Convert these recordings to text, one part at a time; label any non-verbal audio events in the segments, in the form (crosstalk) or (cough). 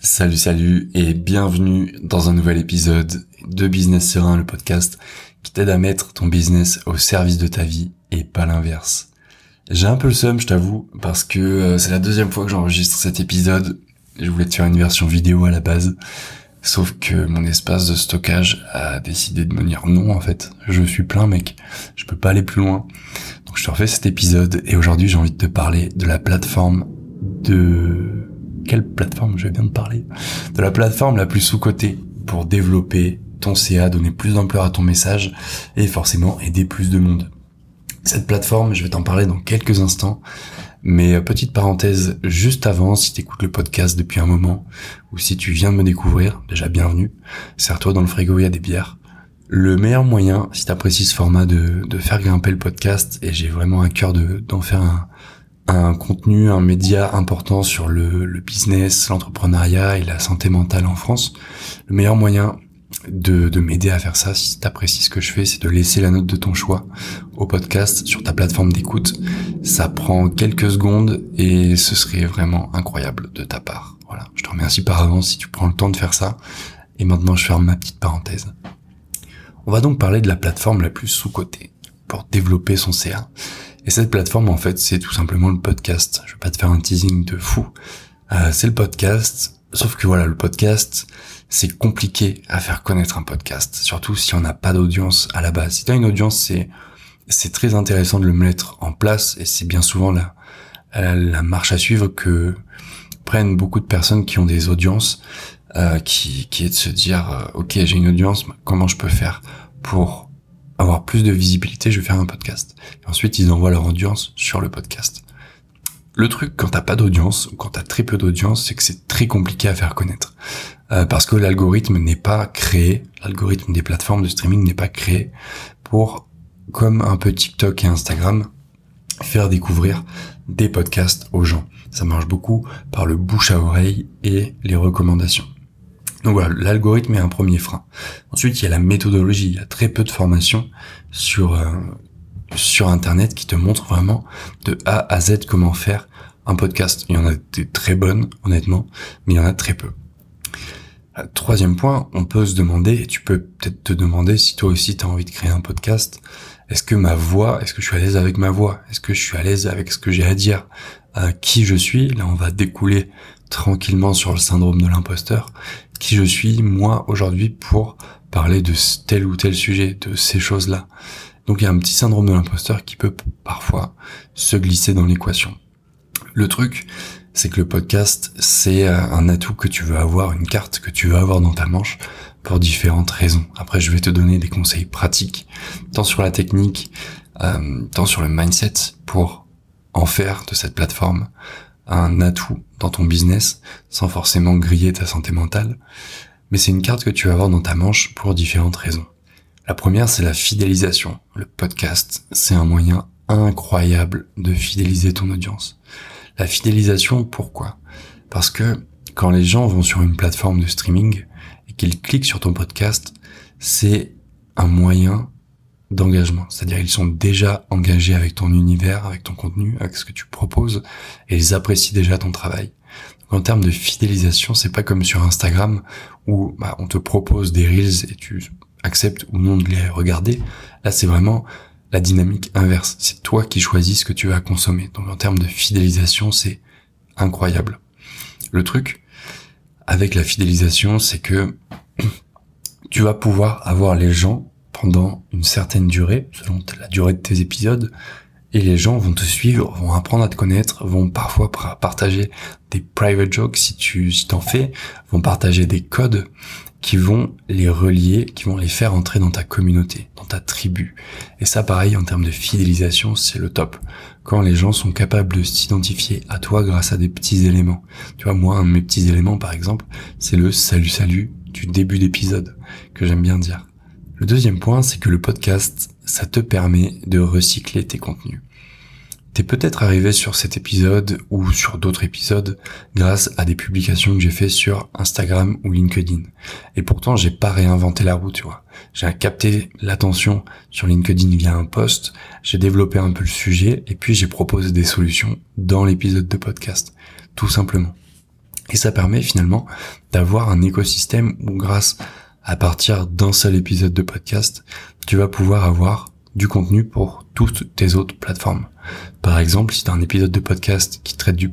Salut, salut et bienvenue dans un nouvel épisode de Business Serein, le podcast qui t'aide à mettre ton business au service de ta vie et pas l'inverse. J'ai un peu le seum, je t'avoue, parce que euh, c'est la deuxième fois que j'enregistre cet épisode. Je voulais te faire une version vidéo à la base, sauf que mon espace de stockage a décidé de me dire non en fait. Je suis plein mec, je peux pas aller plus loin. Donc je te refais cet épisode et aujourd'hui j'ai envie de te parler de la plateforme de quelle plateforme je viens de parler De la plateforme la plus sous-cotée pour développer ton CA, donner plus d'ampleur à ton message et forcément aider plus de monde. Cette plateforme, je vais t'en parler dans quelques instants. Mais euh, petite parenthèse juste avant, si tu écoutes le podcast depuis un moment, ou si tu viens de me découvrir, déjà bienvenue, serre-toi dans le frigo, il y a des bières. Le meilleur moyen, si tu apprécies ce format, de, de faire grimper le podcast, et j'ai vraiment un cœur d'en faire un, un contenu, un média important sur le, le business, l'entrepreneuriat et la santé mentale en France, le meilleur moyen de, de m'aider à faire ça, si t'apprécies ce que je fais, c'est de laisser la note de ton choix au podcast sur ta plateforme d'écoute. Ça prend quelques secondes et ce serait vraiment incroyable de ta part. Voilà, je te remercie par avance si tu prends le temps de faire ça. Et maintenant, je ferme ma petite parenthèse. On va donc parler de la plateforme la plus sous-cotée pour développer son CA. Et cette plateforme, en fait, c'est tout simplement le podcast. Je vais pas te faire un teasing de fou. Euh, c'est le podcast. Sauf que voilà, le podcast, c'est compliqué à faire connaître un podcast. Surtout si on n'a pas d'audience à la base. Si tu as une audience, c'est, c'est très intéressant de le mettre en place et c'est bien souvent la, la marche à suivre que prennent beaucoup de personnes qui ont des audiences, euh, qui, qui est de se dire, euh, ok, j'ai une audience, comment je peux faire pour avoir plus de visibilité, je vais faire un podcast. Ensuite, ils envoient leur audience sur le podcast. Le truc, quand t'as pas d'audience, ou quand t'as très peu d'audience, c'est que c'est très compliqué à faire connaître. Euh, parce que l'algorithme n'est pas créé, l'algorithme des plateformes de streaming n'est pas créé pour, comme un peu TikTok et Instagram, faire découvrir des podcasts aux gens. Ça marche beaucoup par le bouche à oreille et les recommandations. Donc voilà, l'algorithme est un premier frein. Ensuite, il y a la méthodologie. Il y a très peu de formations sur euh, sur Internet qui te montrent vraiment de A à Z comment faire un podcast. Il y en a des très bonnes, honnêtement, mais il y en a très peu. Euh, troisième point, on peut se demander, et tu peux peut-être te demander si toi aussi tu as envie de créer un podcast, est-ce que ma voix, est-ce que je suis à l'aise avec ma voix? Est-ce que je suis à l'aise avec ce que j'ai à dire Qui je suis? Là, on va découler tranquillement sur le syndrome de l'imposteur qui je suis moi aujourd'hui pour parler de tel ou tel sujet, de ces choses-là. Donc il y a un petit syndrome de l'imposteur qui peut parfois se glisser dans l'équation. Le truc, c'est que le podcast, c'est euh, un atout que tu veux avoir, une carte que tu veux avoir dans ta manche pour différentes raisons. Après, je vais te donner des conseils pratiques, tant sur la technique, euh, tant sur le mindset, pour en faire de cette plateforme un atout dans ton business sans forcément griller ta santé mentale, mais c'est une carte que tu vas avoir dans ta manche pour différentes raisons. La première, c'est la fidélisation. Le podcast, c'est un moyen incroyable de fidéliser ton audience. La fidélisation, pourquoi? Parce que quand les gens vont sur une plateforme de streaming et qu'ils cliquent sur ton podcast, c'est un moyen d'engagement. C'est-à-dire ils sont déjà engagés avec ton univers, avec ton contenu, avec ce que tu proposes, et ils apprécient déjà ton travail. Donc, en termes de fidélisation, c'est pas comme sur Instagram où bah, on te propose des reels et tu acceptes ou non de les regarder. Là, c'est vraiment la dynamique inverse. C'est toi qui choisis ce que tu vas consommer. Donc en termes de fidélisation, c'est incroyable. Le truc avec la fidélisation, c'est que (clears throat) tu vas pouvoir avoir les gens pendant une certaine durée, selon la durée de tes épisodes, et les gens vont te suivre, vont apprendre à te connaître, vont parfois partager des private jokes si tu si t'en fais, vont partager des codes qui vont les relier, qui vont les faire entrer dans ta communauté, dans ta tribu. Et ça, pareil, en termes de fidélisation, c'est le top. Quand les gens sont capables de s'identifier à toi grâce à des petits éléments. Tu vois, moi, un de mes petits éléments, par exemple, c'est le salut salut du début d'épisode, que j'aime bien dire. Le deuxième point, c'est que le podcast, ça te permet de recycler tes contenus. T'es peut-être arrivé sur cet épisode ou sur d'autres épisodes grâce à des publications que j'ai fait sur Instagram ou LinkedIn. Et pourtant, j'ai pas réinventé la roue, tu vois. J'ai capté l'attention sur LinkedIn via un post, j'ai développé un peu le sujet et puis j'ai proposé des solutions dans l'épisode de podcast. Tout simplement. Et ça permet finalement d'avoir un écosystème où grâce à partir d'un seul épisode de podcast, tu vas pouvoir avoir du contenu pour toutes tes autres plateformes. Par exemple, si tu as un épisode de podcast qui traite du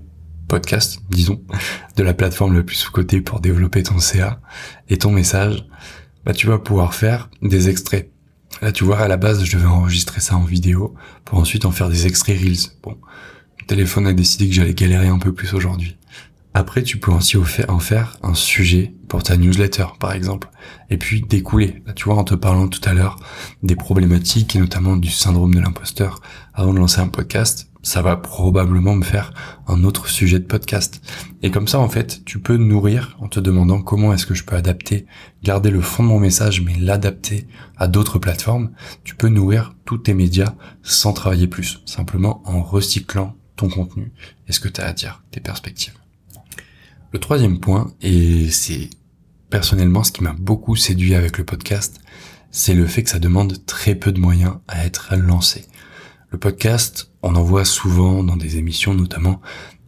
podcast, disons, de la plateforme la plus sous-cotée pour développer ton CA et ton message, bah, tu vas pouvoir faire des extraits. Là, tu vois, à la base, je devais enregistrer ça en vidéo pour ensuite en faire des extraits Reels. Bon, mon téléphone a décidé que j'allais galérer un peu plus aujourd'hui. Après, tu peux aussi en faire un sujet pour ta newsletter, par exemple. Et puis découler. Tu vois, en te parlant tout à l'heure des problématiques et notamment du syndrome de l'imposteur avant de lancer un podcast, ça va probablement me faire un autre sujet de podcast. Et comme ça, en fait, tu peux nourrir en te demandant comment est-ce que je peux adapter, garder le fond de mon message, mais l'adapter à d'autres plateformes. Tu peux nourrir tous tes médias sans travailler plus, simplement en recyclant ton contenu et ce que tu as à dire, tes perspectives? Le troisième point, et c'est personnellement ce qui m'a beaucoup séduit avec le podcast, c'est le fait que ça demande très peu de moyens à être lancé. Le podcast, on en voit souvent dans des émissions, notamment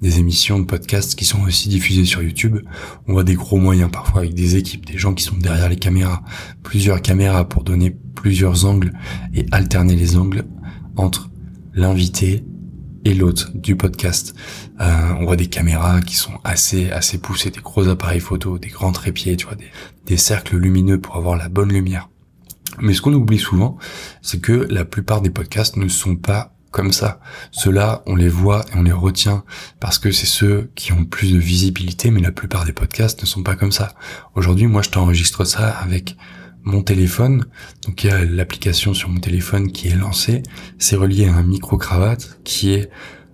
des émissions de podcast qui sont aussi diffusées sur YouTube. On voit des gros moyens parfois avec des équipes, des gens qui sont derrière les caméras, plusieurs caméras pour donner plusieurs angles et alterner les angles entre l'invité et l'autre du podcast. Euh, on voit des caméras qui sont assez assez poussées, des gros appareils photo, des grands trépieds, tu vois, des, des cercles lumineux pour avoir la bonne lumière. Mais ce qu'on oublie souvent, c'est que la plupart des podcasts ne sont pas comme ça. Ceux-là, on les voit et on les retient parce que c'est ceux qui ont plus de visibilité, mais la plupart des podcasts ne sont pas comme ça. Aujourd'hui, moi, je t'enregistre ça avec mon téléphone. Donc, il y a l'application sur mon téléphone qui est lancée. C'est relié à un micro-cravate qui est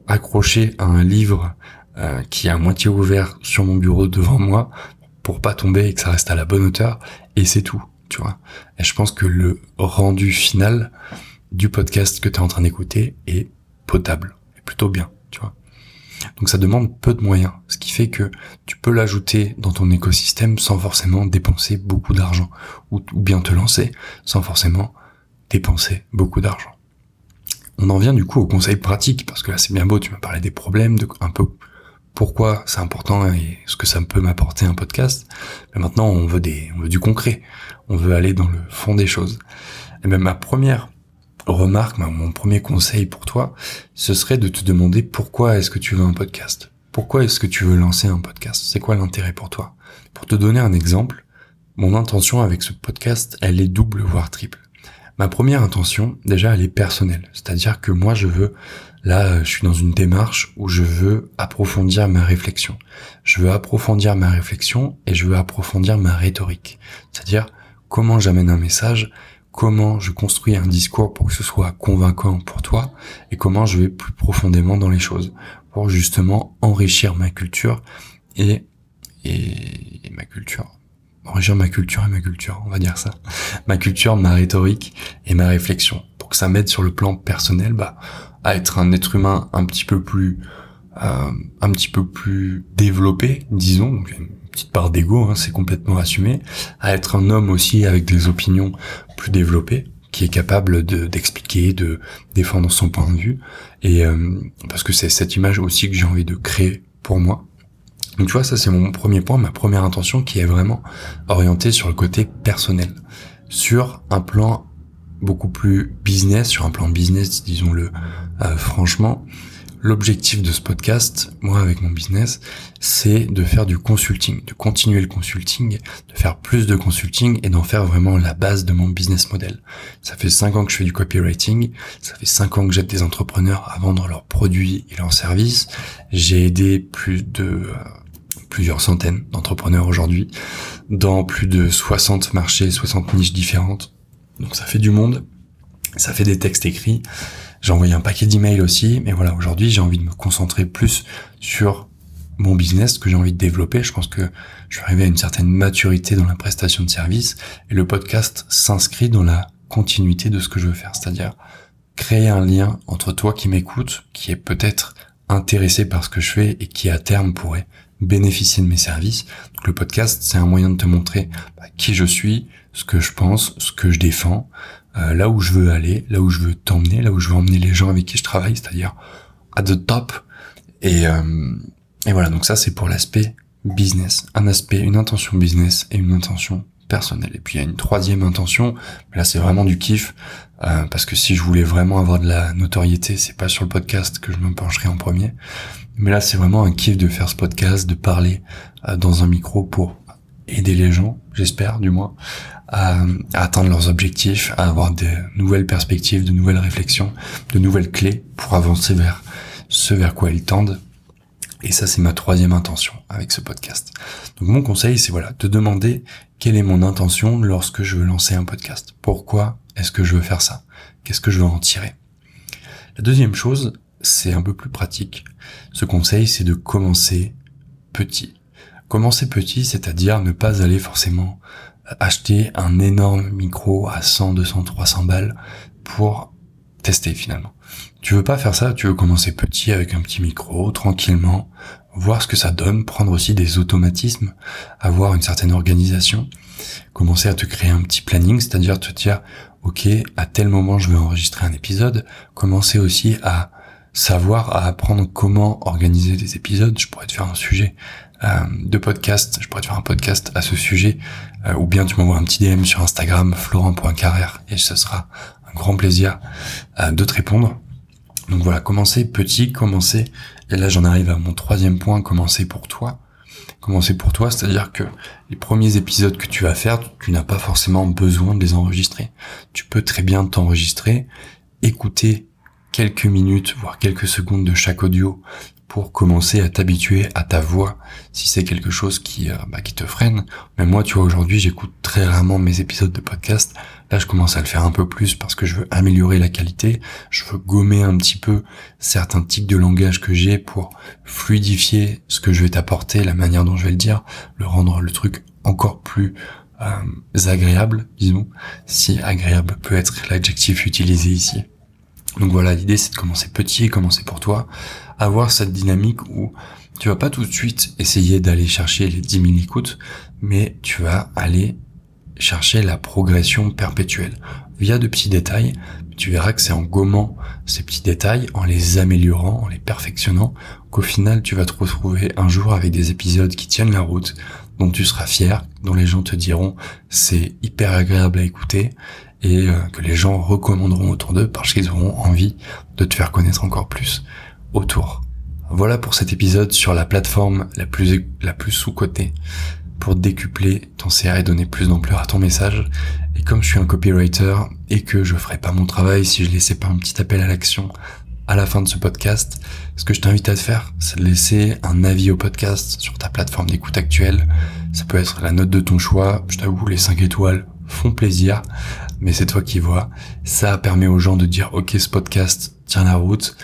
accroché à un livre euh, qui est à moitié ouvert sur mon bureau devant moi pour pas tomber et que ça reste à la bonne hauteur. Et c'est tout tu vois. Et je pense que le rendu final du podcast que tu es en train d'écouter est potable, plutôt bien, tu vois. Donc ça demande peu de moyens, ce qui fait que tu peux l'ajouter dans ton écosystème sans forcément dépenser beaucoup d'argent, ou, bien te lancer sans forcément dépenser beaucoup d'argent. On en vient du coup au conseil pratique, parce que là c'est bien beau, tu m'as parlé des problèmes, un peu pourquoi c'est important et ce que ça peut m'apporter un podcast. Mais maintenant, on veut des, on veut du concret. On veut aller dans le fond des choses. Et même ma première remarque, mon premier conseil pour toi, ce serait de te demander pourquoi est-ce que tu veux un podcast? Pourquoi est-ce que tu veux lancer un podcast? C'est quoi l'intérêt pour toi? Pour te donner un exemple, mon intention avec ce podcast, elle est double voire triple. Ma première intention, déjà, elle est personnelle. C'est-à-dire que moi, je veux Là, je suis dans une démarche où je veux approfondir ma réflexion. Je veux approfondir ma réflexion et je veux approfondir ma rhétorique. C'est-à-dire comment j'amène un message, comment je construis un discours pour que ce soit convaincant pour toi et comment je vais plus profondément dans les choses pour justement enrichir ma culture et, et, ma culture. Enrichir ma culture et ma culture, on va dire ça. Ma culture, ma rhétorique et ma réflexion. Pour que ça m'aide sur le plan personnel, bah, à être un être humain un petit peu plus euh, un petit peu plus développé, disons, petite part d'ego, hein, c'est complètement assumé, à être un homme aussi avec des opinions plus développées, qui est capable de d'expliquer, de défendre son point de vue, et euh, parce que c'est cette image aussi que j'ai envie de créer pour moi. Donc tu vois, ça c'est mon premier point, ma première intention qui est vraiment orientée sur le côté personnel, sur un plan beaucoup plus business, sur un plan business, disons-le euh, franchement, l'objectif de ce podcast, moi avec mon business, c'est de faire du consulting, de continuer le consulting, de faire plus de consulting et d'en faire vraiment la base de mon business model. Ça fait cinq ans que je fais du copywriting, ça fait cinq ans que j'aide des entrepreneurs à vendre leurs produits et leurs services. J'ai aidé plus de euh, plusieurs centaines d'entrepreneurs aujourd'hui dans plus de 60 marchés, 60 niches différentes. Donc ça fait du monde, ça fait des textes écrits, j'ai envoyé un paquet d'emails aussi, mais voilà, aujourd'hui, j'ai envie de me concentrer plus sur mon business que j'ai envie de développer. Je pense que je suis arrivé à une certaine maturité dans la prestation de service et le podcast s'inscrit dans la continuité de ce que je veux faire, c'est-à-dire créer un lien entre toi qui m'écoute, qui est peut-être intéressé par ce que je fais et qui à terme pourrait bénéficier de mes services. Donc le podcast, c'est un moyen de te montrer bah, qui je suis, ce que je pense, ce que je défends, euh, là où je veux aller, là où je veux t'emmener, là où je veux emmener les gens avec qui je travaille, c'est-à-dire à the top. Et, euh, et voilà, donc ça c'est pour l'aspect business, un aspect, une intention business et une intention personnelle. Et puis il y a une troisième intention, mais là c'est vraiment du kiff, euh, parce que si je voulais vraiment avoir de la notoriété, c'est pas sur le podcast que je me pencherais en premier. Mais là c'est vraiment un kiff de faire ce podcast, de parler euh, dans un micro pour aider les gens, j'espère du moins, à, atteindre leurs objectifs, à avoir de nouvelles perspectives, de nouvelles réflexions, de nouvelles clés pour avancer vers ce vers quoi ils tendent. Et ça, c'est ma troisième intention avec ce podcast. Donc mon conseil, c'est voilà, de demander quelle est mon intention lorsque je veux lancer un podcast. Pourquoi est-ce que je veux faire ça? Qu'est-ce que je veux en tirer? La deuxième chose, c'est un peu plus pratique. Ce conseil, c'est de commencer petit. Commencer petit, c'est-à-dire ne pas aller forcément acheter un énorme micro à 100, 200, 300 balles pour tester finalement. Tu veux pas faire ça, tu veux commencer petit avec un petit micro, tranquillement, voir ce que ça donne, prendre aussi des automatismes, avoir une certaine organisation, commencer à te créer un petit planning, c'est-à-dire te dire, ok, à tel moment je veux enregistrer un épisode, commencer aussi à savoir, à apprendre comment organiser des épisodes, je pourrais te faire un sujet de podcast, je pourrais te faire un podcast à ce sujet, euh, ou bien tu m'envoies un petit DM sur Instagram, florent.carrère, et ce sera un grand plaisir euh, de te répondre. Donc voilà, commencer petit, commencer, et là j'en arrive à mon troisième point, commencer pour toi. Commencer pour toi, c'est-à-dire que les premiers épisodes que tu vas faire, tu n'as pas forcément besoin de les enregistrer. Tu peux très bien t'enregistrer, écouter quelques minutes, voire quelques secondes de chaque audio pour commencer à t'habituer à ta voix si c'est quelque chose qui, euh, bah, qui te freine. Mais moi, tu vois, aujourd'hui, j'écoute très rarement mes épisodes de podcast. Là, je commence à le faire un peu plus parce que je veux améliorer la qualité. Je veux gommer un petit peu certains tics de langage que j'ai pour fluidifier ce que je vais t'apporter, la manière dont je vais le dire, le rendre le truc encore plus euh, agréable, disons, si agréable peut être l'adjectif utilisé ici. Donc voilà, l'idée c'est de commencer petit et commencer pour toi, avoir cette dynamique où tu vas pas tout de suite essayer d'aller chercher les 10 000 écoutes, mais tu vas aller chercher la progression perpétuelle via de petits détails. Tu verras que c'est en gommant ces petits détails, en les améliorant, en les perfectionnant, qu'au final tu vas te retrouver un jour avec des épisodes qui tiennent la route, dont tu seras fier, dont les gens te diront c'est hyper agréable à écouter et euh, que les gens recommanderont autour d'eux parce qu'ils auront envie de te faire connaître encore plus autour. Voilà pour cet épisode sur la plateforme la plus, la plus sous-cotée pour décupler ton CA et donner plus d'ampleur à ton message. Et comme je suis un copywriter et que je ferais pas mon travail si je laissais pas un petit appel à l'action à la fin de ce podcast, ce que je t'invite à te faire, c'est de laisser un avis au podcast sur ta plateforme d'écoute actuelle. Ça peut être la note de ton choix. Je t'avoue, les 5 étoiles font plaisir, mais c'est toi qui vois. Ça permet aux gens de dire, ok, ce podcast tient la route,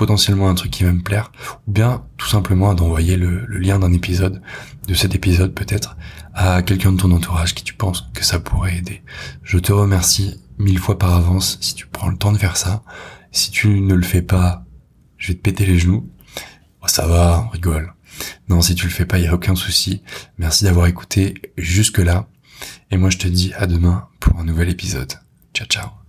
potentiellement un truc qui va me plaire, ou bien tout simplement d'envoyer le, lien d'un épisode, de cet épisode peut-être, à quelqu'un de ton entourage qui tu penses que ça pourrait aider. Je te remercie mille fois par avance si tu prends le temps de faire ça. Si tu ne le fais pas, je vais te péter les genoux. Oh, ça va, on rigole. Non, si tu le fais pas, il y a aucun souci. Merci d'avoir écouté jusque là. Et moi, je te dis à demain pour un nouvel épisode. Ciao, ciao.